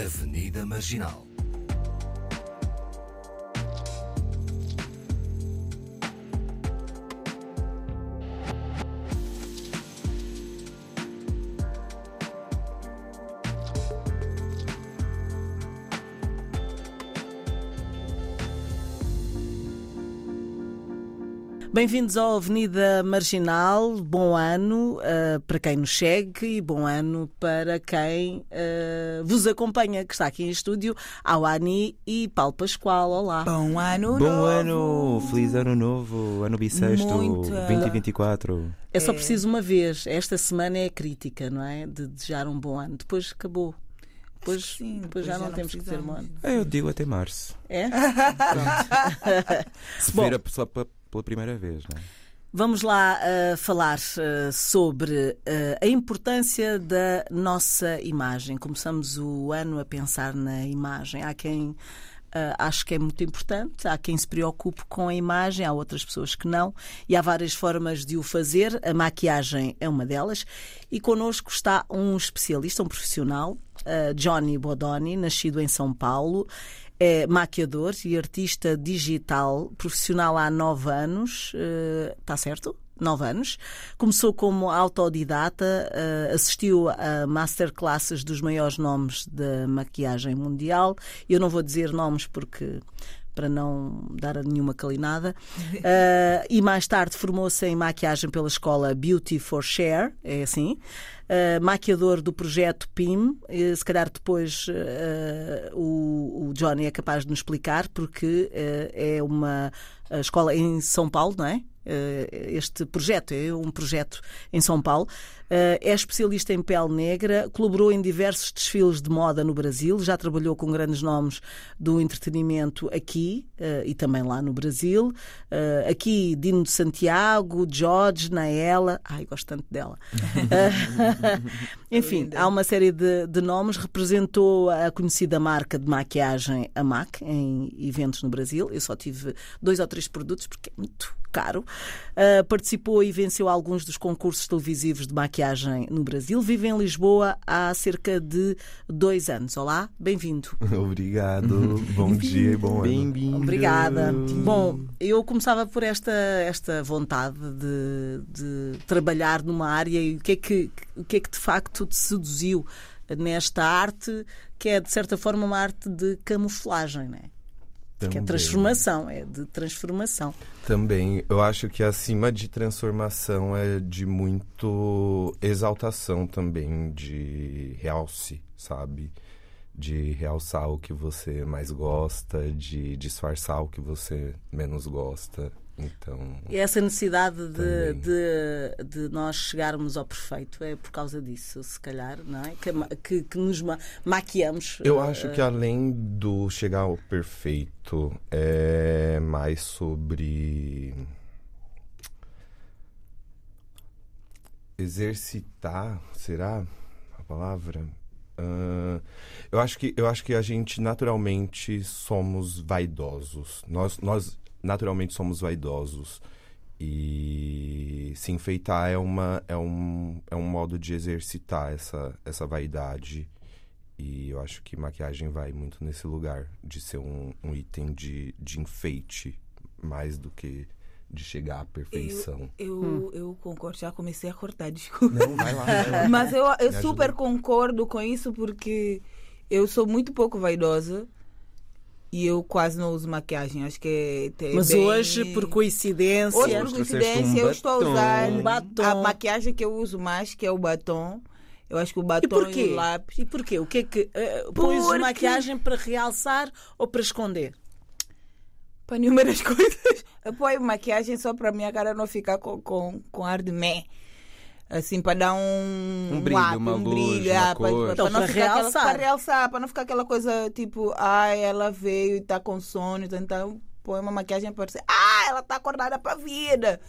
Avenida Marginal. Bem-vindos ao Avenida Marginal. Bom ano uh, para quem nos segue e bom ano para quem uh, vos acompanha, que está aqui em estúdio, Awani e Paulo Pascoal. Olá. Bom ano Bom novo. ano! Feliz ano novo, ano bissexto, Muito. É 2024. É. só preciso uma vez. Esta semana é crítica, não é? De desejar um bom ano. Depois acabou. Depois, Sim, depois já, não, temos que dizer bom ano. É, Eu digo até março. É? Se Bom. vir a pessoa pela, pela primeira vez, não é? Vamos lá uh, falar uh, sobre uh, a importância da nossa imagem. Começamos o ano a pensar na imagem. Há quem uh, ache que é muito importante, há quem se preocupe com a imagem, há outras pessoas que não, e há várias formas de o fazer. A maquiagem é uma delas. E connosco está um especialista, um profissional, uh, Johnny Bodoni, nascido em São Paulo. É maquiador e artista digital, profissional há nove anos. Está certo? Nove anos. Começou como autodidata, uh, assistiu a masterclasses dos maiores nomes da maquiagem mundial. Eu não vou dizer nomes porque para não dar a nenhuma calinada. Uh, e mais tarde formou-se em maquiagem pela escola Beauty for Share, é assim. Uh, maquiador do projeto PIM. Uh, se calhar depois o, o, Johnny é capaz de nos explicar, porque é uma escola em São Paulo, não é? Este projeto é um projeto em São Paulo. É especialista em pele negra, colaborou em diversos desfiles de moda no Brasil, já trabalhou com grandes nomes do entretenimento aqui e também lá no Brasil. Aqui, Dino de Santiago, George, Naela. Ai, gosto tanto dela. Enfim, há uma série de, de nomes. Representou a conhecida marca de maquiagem, a MAC, em eventos no Brasil. Eu só tive dois ou três produtos porque é muito caro. Uh, participou e venceu alguns dos concursos televisivos de maquiagem no Brasil. Vive em Lisboa há cerca de dois anos. Olá, bem-vindo. Obrigado, bom dia e bom ano. Bem-vindo. Obrigada. Bom, eu começava por esta, esta vontade de, de trabalhar numa área e o que, é que, o que é que de facto te seduziu nesta arte, que é de certa forma uma arte de camuflagem, não é? Que é transformação, é de transformação. Também, eu acho que acima de transformação é de muito exaltação também, de realce, sabe? De realçar o que você mais gosta, de disfarçar o que você menos gosta. Então. E essa necessidade de, de, de, nós chegarmos ao perfeito é por causa disso, se calhar, não é? Que, que, que nos ma maquiamos. Eu acho que além do chegar ao perfeito, é mais sobre exercitar, será a palavra? Uh, eu acho que eu acho que a gente naturalmente somos vaidosos. Nós nós naturalmente somos vaidosos e se enfeitar é uma é um é um modo de exercitar essa essa vaidade e eu acho que maquiagem vai muito nesse lugar de ser um, um item de, de enfeite mais do que de chegar à perfeição. Eu, eu, hum. eu, concordo, já comecei a cortar, desculpa. Não, vai lá. Vai lá. Mas eu, eu super concordo com isso porque eu sou muito pouco vaidosa e eu quase não uso maquiagem. Acho que é. Mas bem... hoje, por coincidência. Hoje, por coincidência, um eu estou a usar um batom. a maquiagem que eu uso mais, que é o batom. Eu acho que o batom e, e o lápis. E porquê? O que é que. Uh, pões porque... maquiagem para realçar ou para esconder? Para inúmeras coisas. Eu ponho maquiagem só para a minha cara não ficar com, com, com ar de mé. Assim, para dar um, um brilho, um, uma um luz, brilho, uma ah, cor. para, então, para, não para ficar realçar. Aquela, para realçar, para não ficar aquela coisa tipo, ai, ela veio e está com sono, então põe uma maquiagem para dizer, ah, ela está acordada para a vida.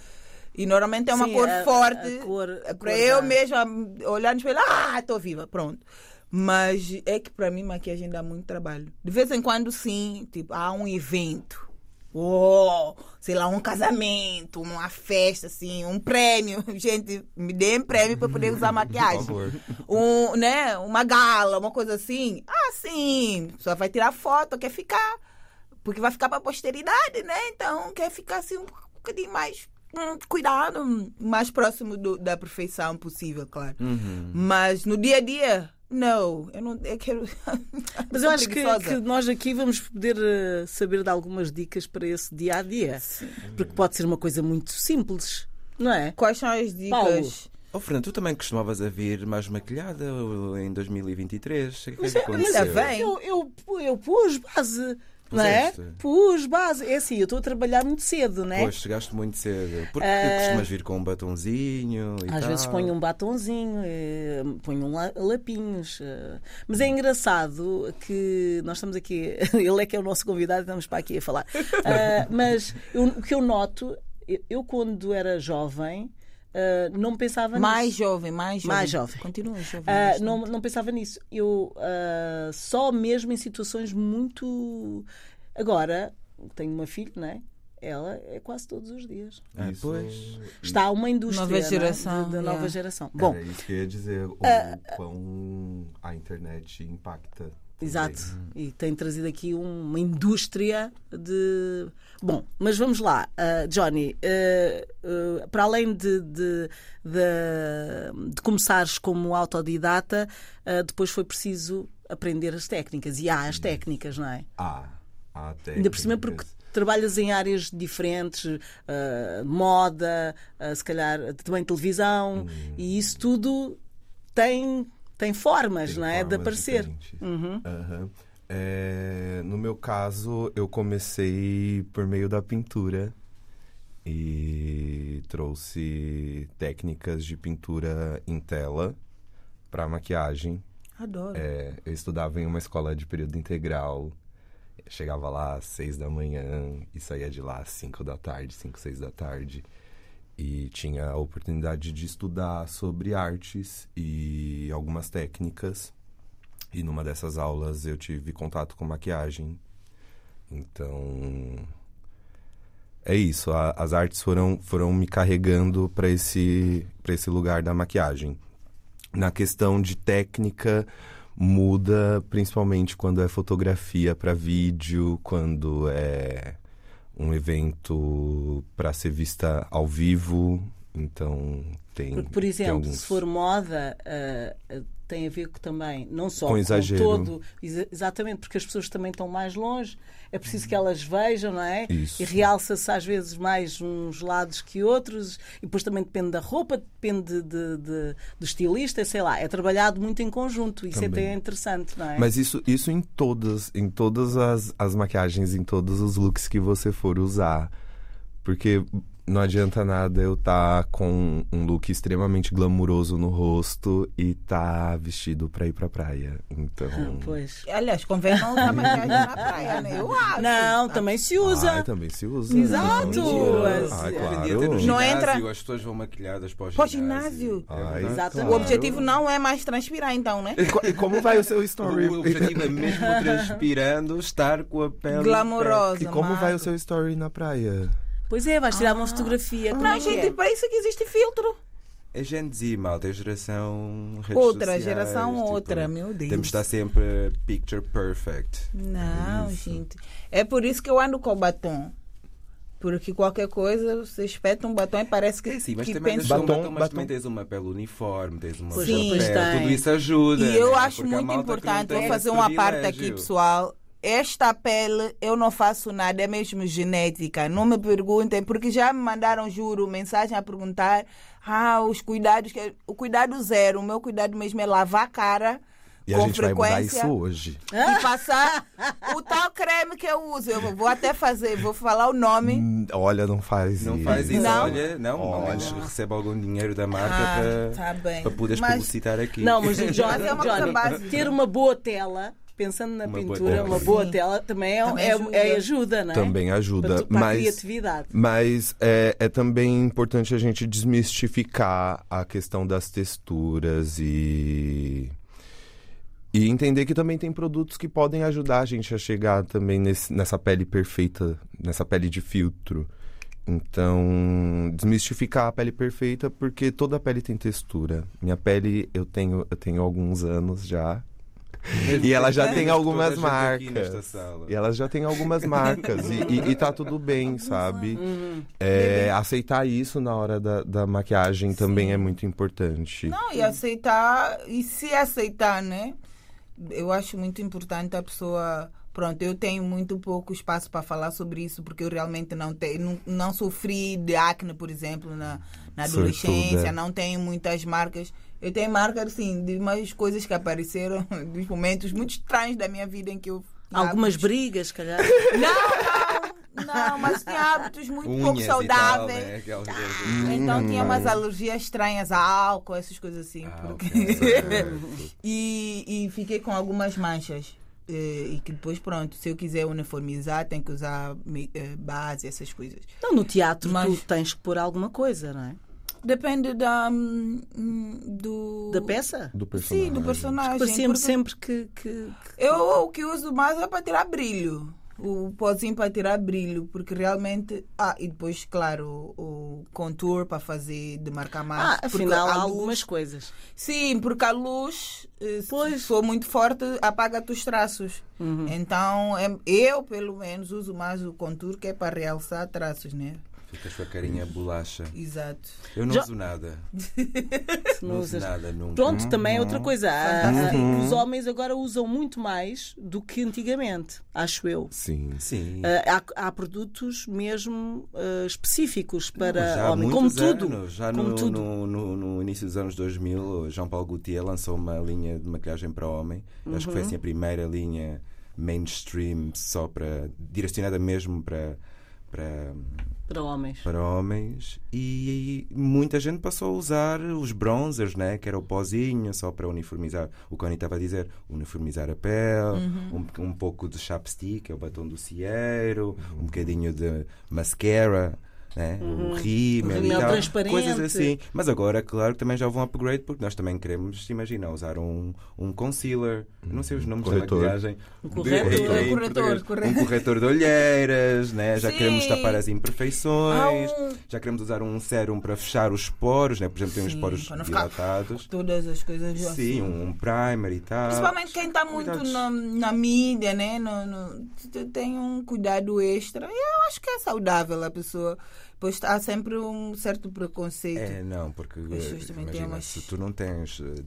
E normalmente é uma Sim, cor a, forte. A cor, a para cor eu da... mesma olhar no espelho, ah, estou viva, pronto. Mas é que para mim maquiagem dá muito trabalho. De vez em quando, sim, tipo, há um evento. Oh, sei lá, um casamento, uma festa, assim, um prêmio. Gente, me dê um prêmio para poder usar maquiagem. Por favor. Um, né, uma gala, uma coisa assim. Ah, assim. Só vai tirar foto, quer ficar. Porque vai ficar pra posteridade, né? Então quer ficar assim um bocadinho mais hum, cuidado, mais próximo do- da perfeição possível, claro. Uhum. Mas no dia a dia, não. Eu não eu quero. Mas eu acho que, que nós aqui vamos poder eh, saber de algumas dicas para esse dia a dia. Porque pode ser uma coisa muito simples, não é? Quais são as dicas? Oh, Fernando, tu também costumavas a vir mais maquilhada em 2023? O que é que Mas, é- aconteceu? ainda bem. eu, eu, eu pus base, não é? Pus base. É assim, eu estou a trabalhar muito cedo, não é? Pois, chegaste muito cedo. Porque Ah, costumas vir com um batonzinho e Às tal. vezes ponho um batonzinho, eh, ponho um la- lapinhos. eh. Mas é engraçado que nós estamos aqui, ele é que é o nosso convidado, estamos para aqui a falar. Ah, mas eu- o que eu noto, eu, eu quando era jovem, ah, não pensava Mais nisso. jovem, mais jovem. Mais jovem. Continua jovem. Bastante. não, não pensava nisso. Eu ah, só mesmo em situações muito. Agora, tenho uma filha, não é? Ela é quase todos os dias. Ah, pois. Está uma indústria Nova não é? geração, da yeah. nova geração. Bom, Era isso que eu ia dizer, o quão a internet impacta. Exato. E tem trazido aqui uma indústria de. Bom, mas vamos lá. Uh, Johnny, uh, uh, para além de, de, de, de começares como autodidata, depois foi preciso aprender as técnicas. E há as técnicas, não é? Ah, até. Ainda por cima porque trabalhas em áreas diferentes, moda, se calhar também televisão, e isso tudo tem, tem formas, não é? De aparecer. Uhum. Aham. É, no meu caso, eu comecei por meio da pintura e trouxe técnicas de pintura em tela para maquiagem. Adoro. É, eu estudava em uma escola de período integral. Chegava lá às seis da manhã e saía de lá às cinco da tarde, cinco, seis da tarde. E tinha a oportunidade de estudar sobre artes e algumas técnicas. E numa dessas aulas eu tive contato com maquiagem. Então. É isso, a- as artes foram, foram me carregando para esse, pra esse lugar da maquiagem. Na questão de técnica, muda principalmente quando é fotografia para vídeo, quando é um evento para ser vista ao vivo. Então, tem. Porque, por tem exemplo, alguns- se for moda, ah, tem a ver com também, não só Com com, todo, exa- exatamente, porque as pessoas também estão mais longe, é preciso que elas vejam, não é? Isso. E realça-se às vezes mais uns lados que outros, e depois também depende da roupa, depende de, de- do estilista, sei lá, é trabalhado muito em conjunto, isso Também. até é interessante, não é? Mas isso, isso em todas, em todas as, as maquiagens, em todos os looks que você for usar. Porque não adianta nada eu estar com um look extremamente glamuroso no rosto e tá vestido pra ir pra praia. Então. Pois. Aliás, convém não usar maquiagem na praia, né? Eu acho. Não, também se usa. Ah, também se usa. Exato. Ah, claro. Não ginásio, entra- as pessoas vão maquilhadas para o Para o ginásio. ginásio. É Ai, verdade. Exatamente. O objetivo não é mais transpirar, então, né? E co- como vai o seu story? O objetivo é mesmo transpirando, estar com a pele. Glamourosa. E como vai o seu story na praia? Pois é, vais tirar uma fotografia. Como Não, é gente, é? para isso é que existe filtro. É Gen Z, malta, é geração. redes Outra, sociais, geração tipo, outra, meu Deus. Temos de estar sempre picture perfect. Não, Isso. gente. É por isso que eu ando com batom. Porque qualquer coisa, você espeta um batom e parece que, É sim, mas que também, pensa. batom, Batom, batom, mas batom. também tens uma pele uniforme, tens uma tem. tudo isso ajuda. E eu né? acho Porque muito importante, vou fazer uma parte aqui, pessoal. Esta pele eu não faço nada, é mesmo genética. Não me perguntem, porque já me mandaram, juro, mensagem a perguntar: ah, os cuidados, que- o cuidado zero. O meu cuidado mesmo é lavar a cara. E a com gente vai mudar frequência isso hoje. e passar o tal creme que eu uso. Eu vou até fazer, vou falar o nome. Hum, Olha, não faz Não isso. faz isso, Não? olha, não, Olha. menos recebe algum dinheiro da marca Ah, para, tá poderes Mas- publicitar aqui. Não, mas, Johnny, Mas é uma coisa Johnny, básica. ter uma boa tela, pensando na Uma boa pintura, tela. uma boa Sim. tela também é, Também é- ajuda. é ajuda, não é? Também ajuda. Para, tu- para a mas criatividade. mas é, é também importante a gente desmistificar a questão das texturas e. E entender que também tem produtos que podem ajudar a gente a chegar também nesse- nessa pele perfeita, nessa pele de filtro. Então, desmistificar a pele perfeita, porque toda pele tem textura. Minha pele, eu tenho, eu tenho alguns anos já. E ela já tem algumas marcas. E elas já têm algumas marcas. e, e, e tá tudo bem, sabe? Uhum. É, aceitar isso na hora da, da maquiagem também é muito importante. Não, e aceitar, e se aceitar, né? Eu acho muito importante a pessoa. Pronto, eu tenho muito pouco espaço para falar sobre isso, porque eu realmente não, te, não, não sofri de acne, por exemplo, na, na adolescência, Sortuda. não tenho muitas marcas. Eu tenho marcas, assim, de umas coisas que apareceram, dos momentos muito estranhos da minha vida em que eu. Algumas hábitos- brigas, se calhar. Não, não, não, mas tinha hábitos muito pouco Unhas tal, saudáveis. né? Aquelas coisas. Então tinha umas Hum. alergias estranhas a álcool, essas coisas assim. Ah, porque- ok. e, e fiquei com algumas manchas. eh, E que depois, pronto, se eu quiser uniformizar, tenho que usar eh, base, essas coisas. Então, no teatro, Mas- tu tens que pôr alguma coisa, não é? Depende da. hum, do. Da peça? Do personagem. Sim, do personagem. Parecia-me porque sempre que. que- que- Eu o que uso mais é para tirar brilho. O pozinho para tirar brilho, porque realmente. Ah, e depois, claro, o, o contour para fazer, demarcar mais. Ah, afinal, há luz- algumas coisas. Sim, porque a luz, eh, Pois. se for muito forte, apaga-te os traços. Uhum. Então, é- eu, pelo menos, uso mais o contour, que é para realçar traços, né? Ficas com a carinha bolacha. Exato. Eu não Já- uso nada. Se não uso usas. nada nunca. Pronto, também é outra coisa. Há- há- Fantástico. Os homens agora usam muito mais do que antigamente, acho eu. Sim. Sim. Ah, há, há produtos mesmo ah, específicos para Já há homem, como tudo. anos, já como no, tudo. No, no- no início dos anos 2000, o Jean-Paul Gaultier lançou uma linha de maquilhagem para homem. Eu Acho que Uhum. foi assim a primeira linha mainstream só para direcionada mesmo para para Para homens. para homens e muita gente passou a usar os bronzers, né? que era o pozinho, só para uniformizar. O Connie estava a dizer, uniformizar a pele, Uhum. um, um pouco de chapstick, que é o batom do cieiro, um bocadinho de mascara. Né? O rímel, O e tal, coisas assim. Mas agora, claro, também já houve um upgrade porque nós também queremos, se imagina, usar um, um concealer, não sei os nomes Corretor. da maquilhagem, Um corretor. De- Corretor, corretor. um corretor de olheiras, né? já Sim. queremos tapar as imperfeições, Ah, um- já queremos usar um sérum para fechar os poros, né? por exemplo, tem os Sim, poros dilatados. Todas as coisas Sim, assim. um primer e tal. Principalmente quem está muito na, na mídia, né? No, no- tem um cuidado extra. E eu acho que é saudável a pessoa. Pois há sempre um certo preconceito. É, não, porque têm imagina, umas- se tu não tens eh,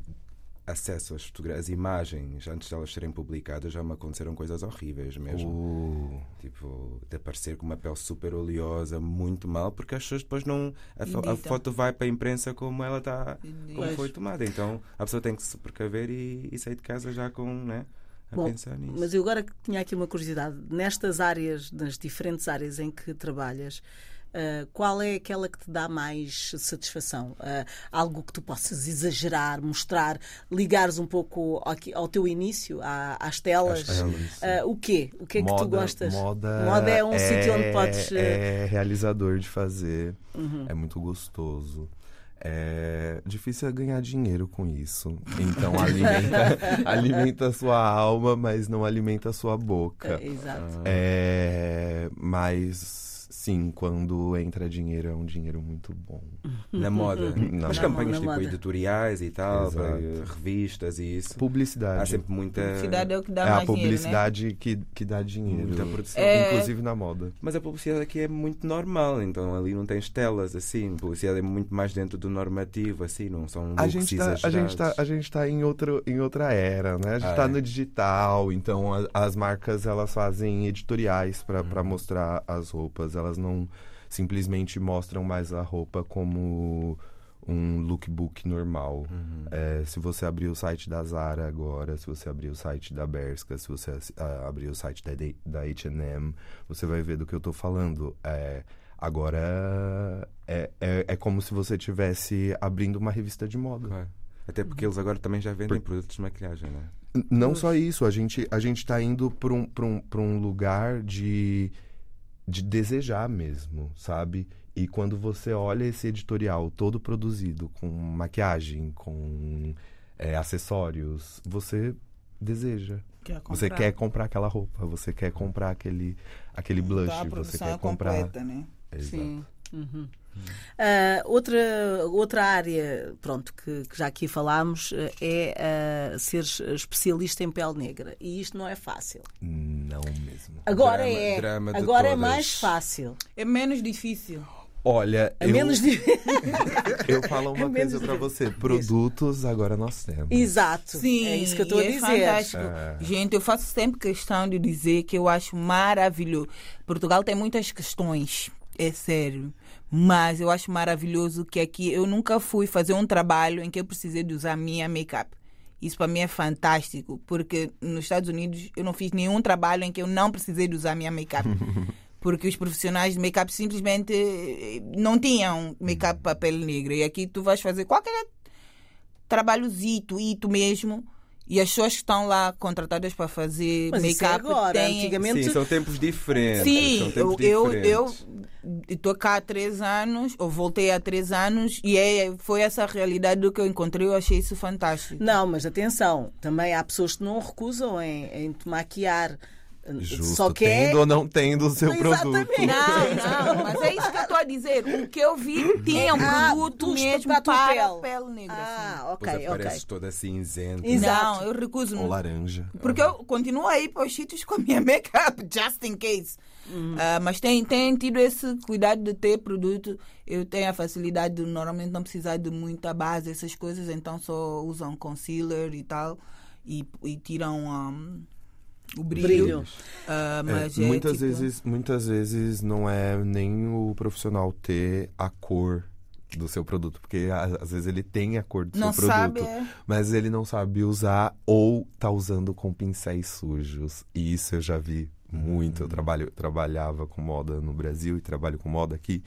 acesso às às imagens antes de elas serem publicadas, já me aconteceram coisas horríveis mesmo. Uh, Tipo, de aparecer com uma pele super oleosa, muito mal, porque as pessoas depois não. A, fo- a foto vai para a imprensa como ela está. Como foi tomada. Então a pessoa tem que se precaver e, e sair de casa já com. Né, a Bom, pensar nisso. Mas eu agora tinha aqui uma curiosidade. Nestas áreas, nas diferentes áreas em que trabalhas, ah, qual é aquela que te dá mais satisfação? Ah, algo que tu possas exagerar, mostrar, ligares um pouco ao, ao teu início, à- às telas? Ah, o quê? O que é que tu gostas? Moda, Moda é um sítio onde podes. Uhum. É realizador de fazer. É muito gostoso. É difícil é ganhar dinheiro com isso. Então alimenta, alimenta a sua alma, mas não alimenta a sua boca. eh, exato. É, mas sim, quando entra dinheiro é um dinheiro muito bom. Na moda. Na Mas moda. campanhas tipo moda. editoriais e tal, eh, revistas e isso. Publicidade. Há sempre muita. Publicidade é o que dá é a mais dinheiro, né? publicidade que, que dá dinheiro. Muita produção. É. Inclusive na moda. Mas a publicidade aqui é muito normal, então ali não tens telas assim. A publicidade é muito mais dentro do normativo, assim, não são A gente, tá, a, gente tá, a gente tá em, outro, em outra era, né? A gente Ah, tá é? no digital, então a- as marcas elas fazem editoriais para Uhum. mostrar as roupas. Elas não simplesmente mostram mais a roupa como um lookbook normal. Uhum. É, se você abrir o site da Zara agora, se você abrir o site da Bershka, se você ah, abrir o site da, da H&M, você vai ver do que eu tô falando. É, agora é, é, é como se você estivesse abrindo uma revista de moda. Claro. Até porque eles agora também já vendem produtos de maquilhagem, não é? N- Não só isso, a gente, a gente tá indo para um, pra um, pra um lugar de, de desejar mesmo, sabe? E quando você olha esse editorial todo produzido com maquiagem, com é, acessórios, você deseja. Quer Você quer comprar aquela roupa, você quer comprar aquele, aquele blush, Então, a você produção quer comprar. completa, né? Exato. Sim. Uhum. Ah, outra, outra área, pronto, que, que já aqui falámos, eh, é ah, ser especialista em pele negra. E isto não é fácil. Não mesmo. Agora Drama- é. drama de Agora é todas. mais fácil. É menos difícil. Olha, É eu, menos di- eu falo uma É coisa difícil. você. Produtos agora nós temos. Exato. Sim, é isso que eu estou a é dizer. fantástico. Gente, eu faço sempre questão de dizer que eu acho maravilhoso. Portugal tem muitas questões, é sério. Mas eu acho maravilhoso que aqui eu nunca fui fazer um trabalho em que eu precisei de usar minha make-up. Isso para mim é fantástico, porque nos Estados Unidos eu não fiz nenhum trabalho em que eu não precisei de usar minha make-up. Porque os profissionais de make-up simplesmente eh, não tinham make-up para pele negra. E aqui tu vais fazer qualquer trabalhozito, ito mesmo. E as pessoas que estão lá contratadas para fazer é make-up agora. têm. Antigamente Sim, são tempos diferentes. Sim, eu tempos eu diferentes. estou cá há três anos, ou voltei há três anos, e é, foi essa a realidade do que eu encontrei. Eu achei isso fantástico. Não, mas atenção, também há pessoas que não recusam em, em te maquiar. Justo, Só que é. tendo ou não tendo o seu Exatamente. produto. Não, não, mas é isso que eu estou a dizer. O que eu vi tinha um Ah, produto tu mesmo para a para pele. pele negra. assim. Ah, ok, Depois ok. toda cinzenta. Exato. Não, eu recuso-me. Ou laranja. Porque eu continuo a ir para os sítios com a minha make-up, just in case. Ah, mas tem, tem tido esse cuidado de ter produto. Eu tenho a facilidade de normalmente não precisar de muita base, essas coisas, então só usam concealer e tal. E, e tiram um, o brilho. Brilho. É, mas é, muitas, tipo, vezes, muitas vezes não é nem o profissional ter a cor do seu produto, porque às vezes ele tem a cor do Não seu sabe, produto, é. mas ele não sabe usar ou tá usando com pincéis sujos. E isso eu já vi muito. Eu trabalho, trabalhava com moda no Brasil e trabalho com moda aqui.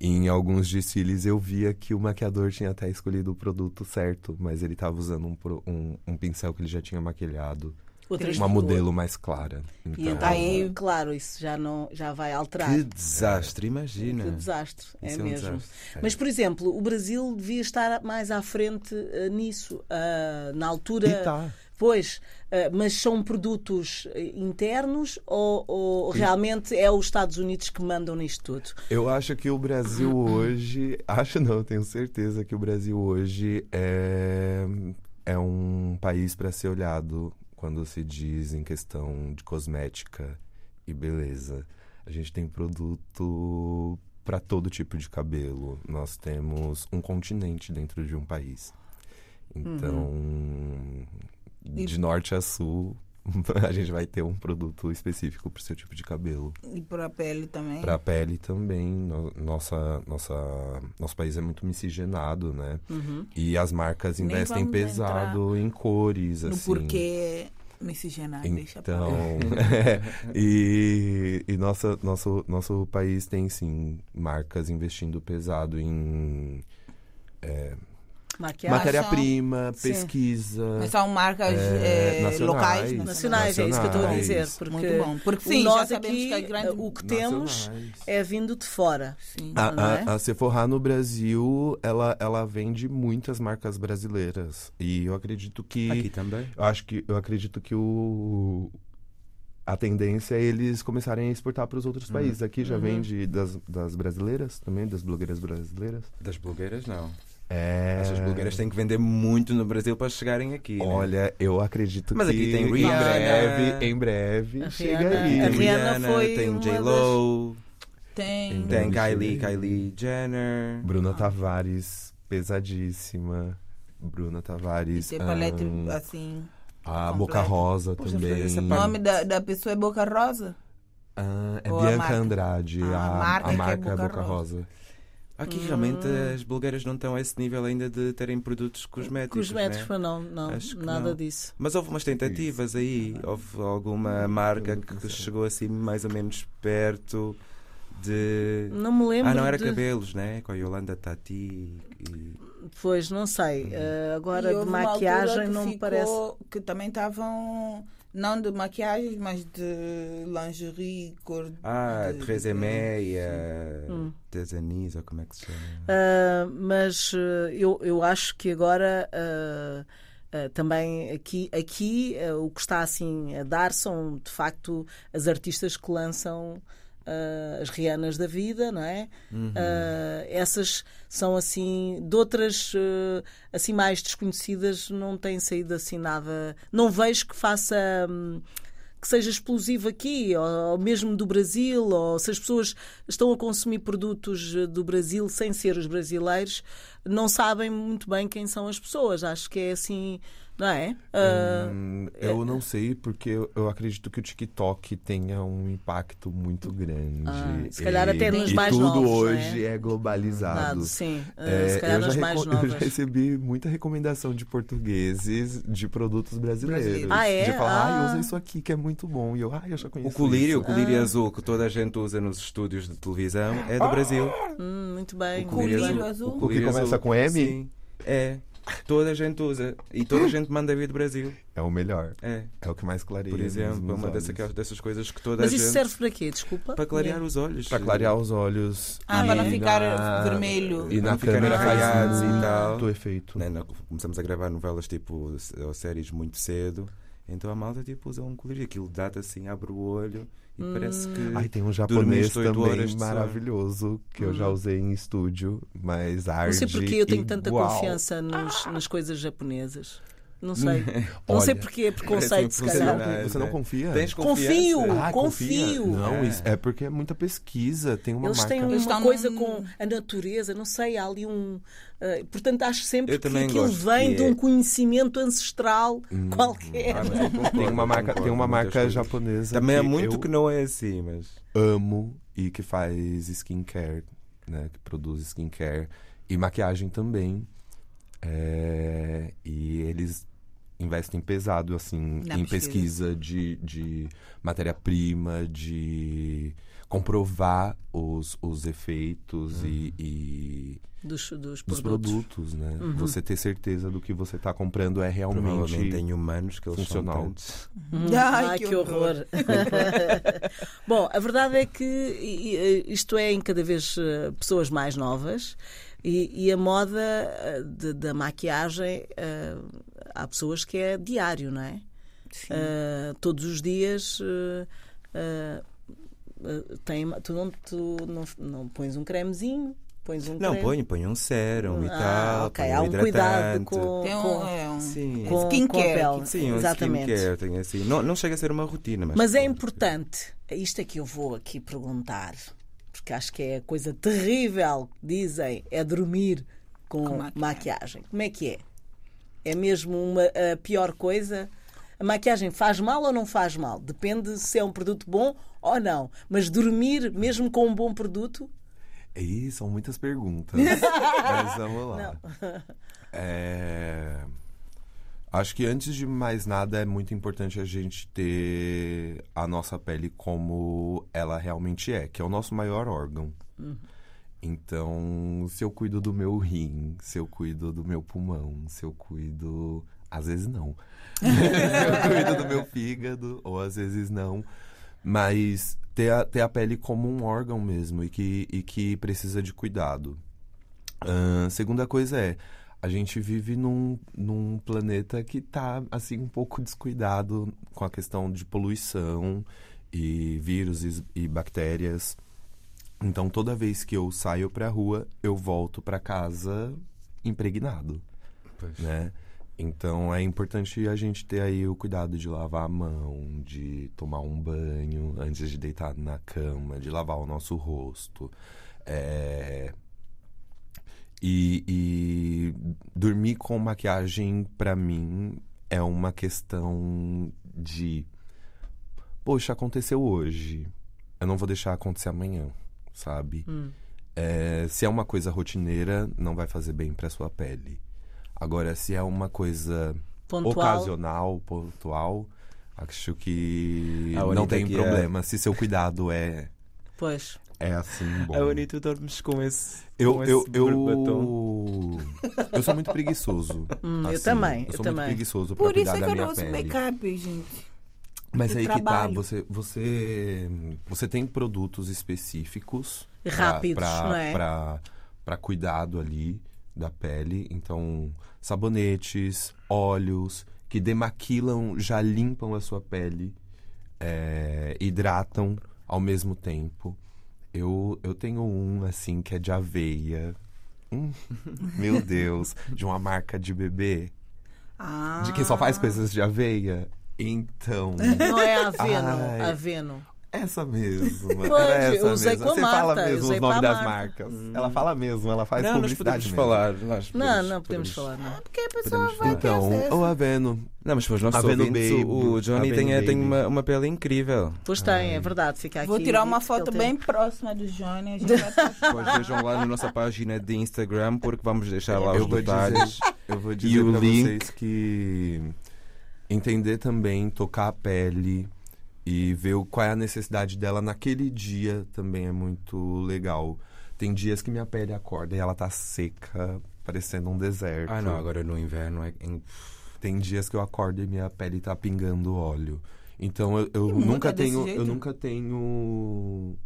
E em alguns desfiles eu via que o maquiador tinha até escolhido o produto certo, mas ele estava usando um, um, um pincel que ele já tinha maquiado. Outras Uma modelo mais clara. E Então, então, Aí- claro, isso já, não, já vai alterar. Que desastre, imagina. Que desastre, é Isso é um mesmo. desastre. Mas, por exemplo, o Brasil devia estar mais à frente eh, nisso. Ah, na altura. E tá. Pois, ah, mas são produtos eh, internos ou, ou realmente é os Estados Unidos que mandam nisto tudo? Eu acho que o Brasil hoje. Acho não, eu tenho certeza que o Brasil hoje é, é um país para ser olhado quando se diz em questão de cosmética e beleza. A gente tem produto para todo tipo de cabelo. Nós temos um continente dentro de um país. Então, de norte a sul, a gente vai ter um produto específico para o seu tipo de cabelo. E para a pele também. Para a pele também. No- Nossa, nossa, nosso país é muito miscigenado, né? E as marcas investem pesado em cores, No assim. porquê miscigenar, deixa pra. Então, e, e nossa, nosso, nosso país tem sim marcas investindo pesado em Maquiagem? matéria-prima, pesquisa. Mas são marcas É, eh, nacionais. locais, né? Nacionais, é isso que eu estou a dizer. Nacionais. Porque Muito bom. Porque o sim, nós aqui, que as grandes... o que temos Nacionais. é vindo de fora. Sim. A, não é? a, a Sephora no Brasil, ela, ela vende muitas marcas brasileiras. E eu acredito que. Aqui também. Eu acho que eu acredito que o a tendência é eles começarem a exportar para os outros Uhum. países. Aqui já vende das, das brasileiras também, das blogueiras brasileiras. Das blogueiras, não. É... Essas blogueiras têm que vender muito no Brasil para chegarem aqui. né? Olha, eu acredito Mas que aqui tem em Rihanna. breve, em breve, A chega Rihanna- aí. a Tem Rihanna foi tem uma J-Lo, Tem... tem Kylie. Kylie Jenner. Bruna Tavares, pesadíssima. Bruna Tavares. Tem palete ahn, assim... a completa. Boca Rosa Poxa, também. O nome da, da pessoa é Boca Rosa? Ah, é Ou Bianca? Andrade. Ah, a, a marca a que é marca Boca Boca Rosa. Aqui realmente as blogueiras não estão a esse nível ainda de terem produtos cosméticos. Cosméticos, né? não, não nada não. disso. Mas houve umas tentativas aí. Houve alguma marca que chegou assim mais ou menos perto de. Não me lembro. Ah, não era de... cabelos, né? Com a Yolanda Tati. E... Pois, não sei. Eh, agora E de maquiagem não me parece. Que também estavam... Não de maquiagem, mas de lingerie, cor... Ah, de- Teresa Meia, Hum. Ou como é que se chama? Ah, mas eh, eu, eu acho que agora ah, ah, também aqui, aqui ah, o que está assim a dar são de facto as artistas que lançam ah, as Rianas da vida, não é? Uhum. Ah, essas são assim, de outras ah, assim mais desconhecidas, não tem saído assim nada. Não vejo que faça. hum, que seja explosivo aqui, ou, ou mesmo do Brasil, ou se as pessoas estão a consumir produtos do Brasil sem ser os brasileiros, não sabem muito bem quem são as pessoas. Acho que é assim, não é? Ah, Hum, eu não sei, porque eu, eu acredito que o TikTok tenha um impacto muito grande. Ah, se calhar E- até nos e mais tudo novos, hoje é? é, globalizado. Sim. Ah, É, se calhar eu, já nas mais reco- eu já recebi muita recomendação de portugueses de produtos brasileiros. Ah, é? De falar, ah, Ah. usa isso aqui que é muito bom. E eu, ah, eu já conheço O colírio, o isso. colírio azul que toda a gente usa nos estúdios de televisão é do Brasil. Hum, muito bem. O colírio azul? O que começa com M? Sim. É. Toda a gente usa. E toda a gente manda vir do Brasil. É o melhor. É. É o que mais clareia. Por exemplo, nos uma dessas, dessas coisas que toda Mas a isso gente. serve para quê? Desculpa. Para clarear os olhos. Pra clarear os olhos. Ah, e para não ficar na- vermelho. E na câmera raiados faz e tal. efeito. Né, começamos a gravar novelas tipo ou séries muito cedo. Então a malta tipo usa um colírio. Aquilo dá-te assim, abre o olho e parece que. Ai, tem um japonês também maravilhoso que eu já usei em estúdio, mas arde Não sei porque eu tenho tanta igual. confiança nos- nas coisas japonesas. Não sei. Não sei porque é preconceito, se não, calhar. você não confia? Tens Confio. Ah, confio. Não, É. isso é porque é muita pesquisa. Tem uma Eles marca. têm Eles uma estão coisa num- com a natureza, não sei, há ali um. ah, portanto, acho sempre Eu que aquilo gosto vem que de é- um conhecimento ancestral qualquer. Ah, concordo, Tem uma marca, concordo tem uma marca japonesa Também há que muito que não é assim, mas. amo e que faz skincare, né? Que produz skincare e maquiagem também. É, e eles investem pesado assim Na em pesquisa. pesquisa de, de matéria-prima, de comprovar os, os efeitos e, e Dos, dos dos produtos. produtos, né? Você ter certeza do que você está comprando é realmente Provavelmente tem humanos que eles funcional. são tantos. Ai, Ai, que que horror. Bom, a verdade é que i- isto é em cada vez eh, pessoas mais novas e, e a moda eh, de- da maquiagem eh, há pessoas que é diário, não é? Eh, todos os dias eh, tem, tu, não, tu não, não pões um cremezinho, pões um Não, creme. põe, põe um sérum e Ah, tal. ok, há um hidratante. cuidado com, Tem um, com- é um Sim. com- skincare. com a pele. Sim, um Exatamente. skincare, tem assim. Não, não chega a ser uma rotina, mas. Mas é importante, isto é que eu vou aqui perguntar, porque acho que é a coisa terrível que dizem, é dormir com, Com maquiagem. maquiagem. Como é que é? É mesmo uma, a pior coisa? A maquiagem faz mal ou não faz mal? Depende se é um produto bom ou não. Mas dormir, mesmo com um bom produto, Ih, são muitas perguntas. Mas vamos lá. É, Acho que antes de mais nada é muito importante a gente ter a nossa pele como ela realmente é, que é o nosso maior órgão. Então, se eu cuido do meu rim, se eu cuido do meu pulmão, se eu cuido. Às vezes não. se eu cuido do meu fígado, ou às vezes não. Mas ter a, ter a pele como um órgão mesmo e que, e que precisa de cuidado. Ahn, segunda coisa é, a gente vive num, num planeta que tá, assim, um pouco descuidado com a questão de poluição e vírus e, e bactérias. Então, toda vez que eu saio pra rua, eu volto pra casa impregnado, Pois. né? Então, é importante a gente ter aí o cuidado de lavar a mão, de tomar um banho antes de deitar na cama, de lavar o nosso rosto. É, e, e dormir com maquiagem, pra mim, é uma questão de. Poxa, aconteceu hoje. Eu não vou deixar acontecer amanhã, sabe? É, se é uma coisa rotineira, não vai fazer bem pra sua pele. Agora, se é uma coisa pontual. ocasional, pontual, acho que não tem que é- problema. Se seu cuidado é, Pois. é assim, bom. A Anitta dormes com esse. Eu, com eu, esse eu, eu sou muito preguiçoso. Hum, eu assim. também, Eu eu sou também. muito preguiçoso Por isso é que eu não uso make-up, gente. Mas aí que tá, trabalho. você, você, você tem produtos específicos Rápidos, não é? cuidado ali da pele. Então, sabonetes, óleos que demaquilam, já limpam a sua pele, é, hidratam ao mesmo tempo. Eu, eu tenho um, assim, que é de aveia. Hum, meu Deus. De uma marca de bebê. Ah. De quem só faz coisas de aveia. Então. Não é Aveno, Ai. Aveno. Essa mesmo. Pois, Era essa eu usei mesmo. com a Você fala Marta, eu mesmo os nomes das marcas. Ela fala mesmo, ela faz não, publicidade podemos mesmo. falar. Nós Não, podemos- não podemos falar, não. Porque a pessoa Podemos- vai ter Então, acesso. o Aveno. Não, mas para os nossos Aveno ouvintes, Baby. o Johnny tem, Aveno tem uma, uma pele incrível. Pois tem, é verdade. Fica aqui Vou tirar uma foto bem próxima do Johnny. A gente vai vejam lá na nossa página de Instagram, porque vamos deixar lá Eu os detalhes. dizer, eu vou E dizer o pra link? vocês que entender também, tocar a pele e ver qual é a necessidade dela naquele dia também é muito legal. Tem dias que minha pele acorda e ela tá seca, parecendo um deserto. Ah, não, agora no inverno é. em- Tem dias que eu acordo e minha pele tá pingando óleo. Então eu, eu nunca tenho, eu jeito? nunca tenho